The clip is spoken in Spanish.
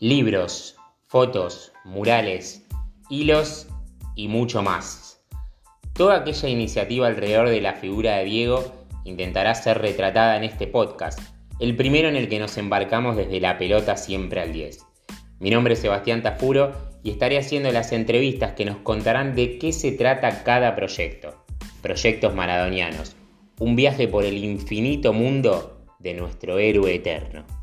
libros, fotos, murales, hilos y mucho más. Toda aquella iniciativa alrededor de la figura de Diego intentará ser retratada en este podcast, el primero en el que nos embarcamos desde la pelota siempre al 10. Mi nombre es Sebastián Tafuro y estaré haciendo las entrevistas que nos contarán de qué se trata cada proyecto. Proyectos maradonianos, un viaje por el infinito mundo de nuestro héroe eterno.